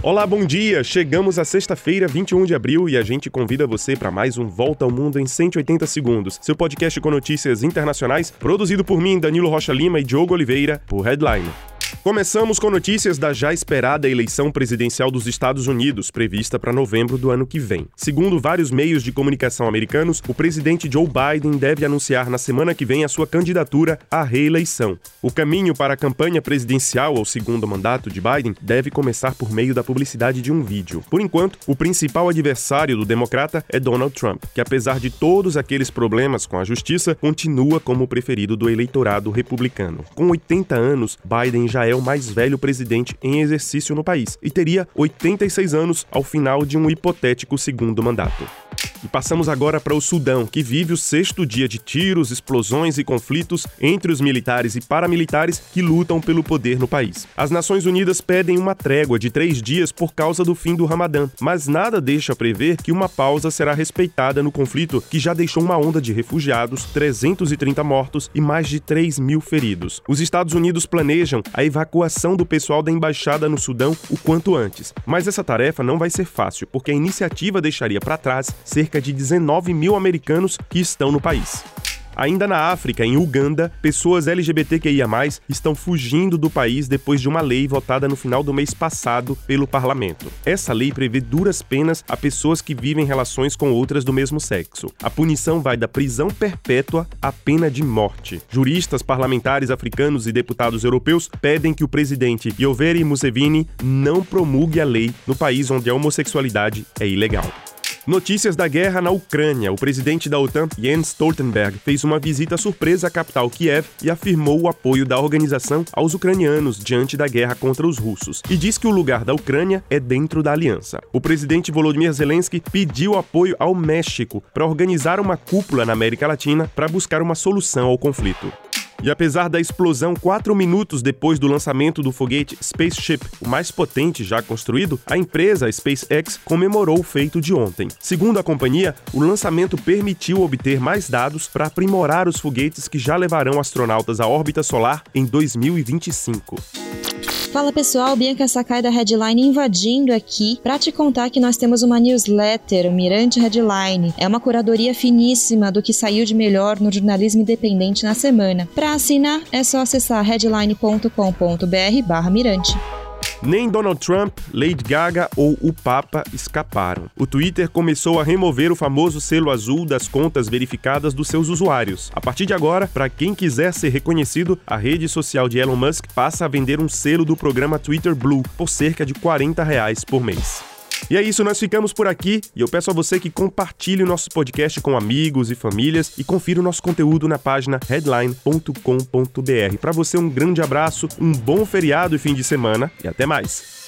Olá, bom dia! Chegamos à sexta-feira, 21 de abril, e a gente convida você para mais um Volta ao Mundo em 180 segundos, seu podcast com notícias internacionais, produzido por mim, Danilo Rocha Lima e Diogo Oliveira, por Headline. Começamos com notícias da já esperada eleição presidencial dos Estados Unidos, prevista para novembro do ano que vem. Segundo vários meios de comunicação americanos, o presidente Joe Biden deve anunciar na semana que vem a sua candidatura à reeleição. O caminho para a campanha presidencial ao segundo mandato de Biden deve começar por meio da publicidade de um vídeo. Por enquanto, o principal adversário do democrata é Donald Trump, que apesar de todos aqueles problemas com a justiça, continua como o preferido do eleitorado republicano. Com 80 anos, Biden já é o mais velho presidente em exercício no país e teria 86 anos ao final de um hipotético segundo mandato. E passamos agora para o Sudão, que vive o sexto dia de tiros, explosões e conflitos entre os militares e paramilitares que lutam pelo poder no país. As Nações Unidas pedem uma trégua de três dias por causa do fim do Ramadã, mas nada deixa prever que uma pausa será respeitada no conflito que já deixou uma onda de refugiados, 330 mortos e mais de 3 mil feridos. Os Estados Unidos planejam a evacuação do pessoal da embaixada no Sudão o quanto antes, mas essa tarefa não vai ser fácil, porque a iniciativa deixaria para trás cerca de 19 mil americanos que estão no país. Ainda na África, em Uganda, pessoas LGBTQIA+, estão fugindo do país depois de uma lei votada no final do mês passado pelo parlamento. Essa lei prevê duras penas a pessoas que vivem relações com outras do mesmo sexo. A punição vai da prisão perpétua à pena de morte. Juristas, parlamentares africanos e deputados europeus pedem que o presidente Yoweri Museveni não promulgue a lei no país onde a homossexualidade é ilegal. Notícias da guerra na Ucrânia. O presidente da OTAN, Jens Stoltenberg, fez uma visita surpresa à capital Kiev e afirmou o apoio da organização aos ucranianos diante da guerra contra os russos. E diz que o lugar da Ucrânia é dentro da aliança. O presidente Volodymyr Zelensky pediu apoio ao México para organizar uma cúpula na América Latina para buscar uma solução ao conflito. E apesar da explosão quatro minutos depois do lançamento do foguete Spaceship, o mais potente já construído, a empresa SpaceX comemorou o feito de ontem. Segundo a companhia, o lançamento permitiu obter mais dados para aprimorar os foguetes que já levarão astronautas à órbita solar em 2025. Fala pessoal, Bianca Sakai da Headline invadindo aqui para te contar que nós temos uma newsletter, o Mirante Headline. É uma curadoria finíssima do que saiu de melhor no jornalismo independente na semana. Para assinar é só acessar headline.com.br/mirante. Nem Donald Trump, Lady Gaga ou o Papa escaparam. O Twitter começou a remover o famoso selo azul das contas verificadas dos seus usuários. A partir de agora, para quem quiser ser reconhecido, a rede social de Elon Musk passa a vender um selo do programa Twitter Blue por cerca de 40 reais por mês. E é isso, nós ficamos por aqui e eu peço a você que compartilhe o nosso podcast com amigos e famílias e confira o nosso conteúdo na página headline.com.br. Para você, um grande abraço, um bom feriado e fim de semana e até mais.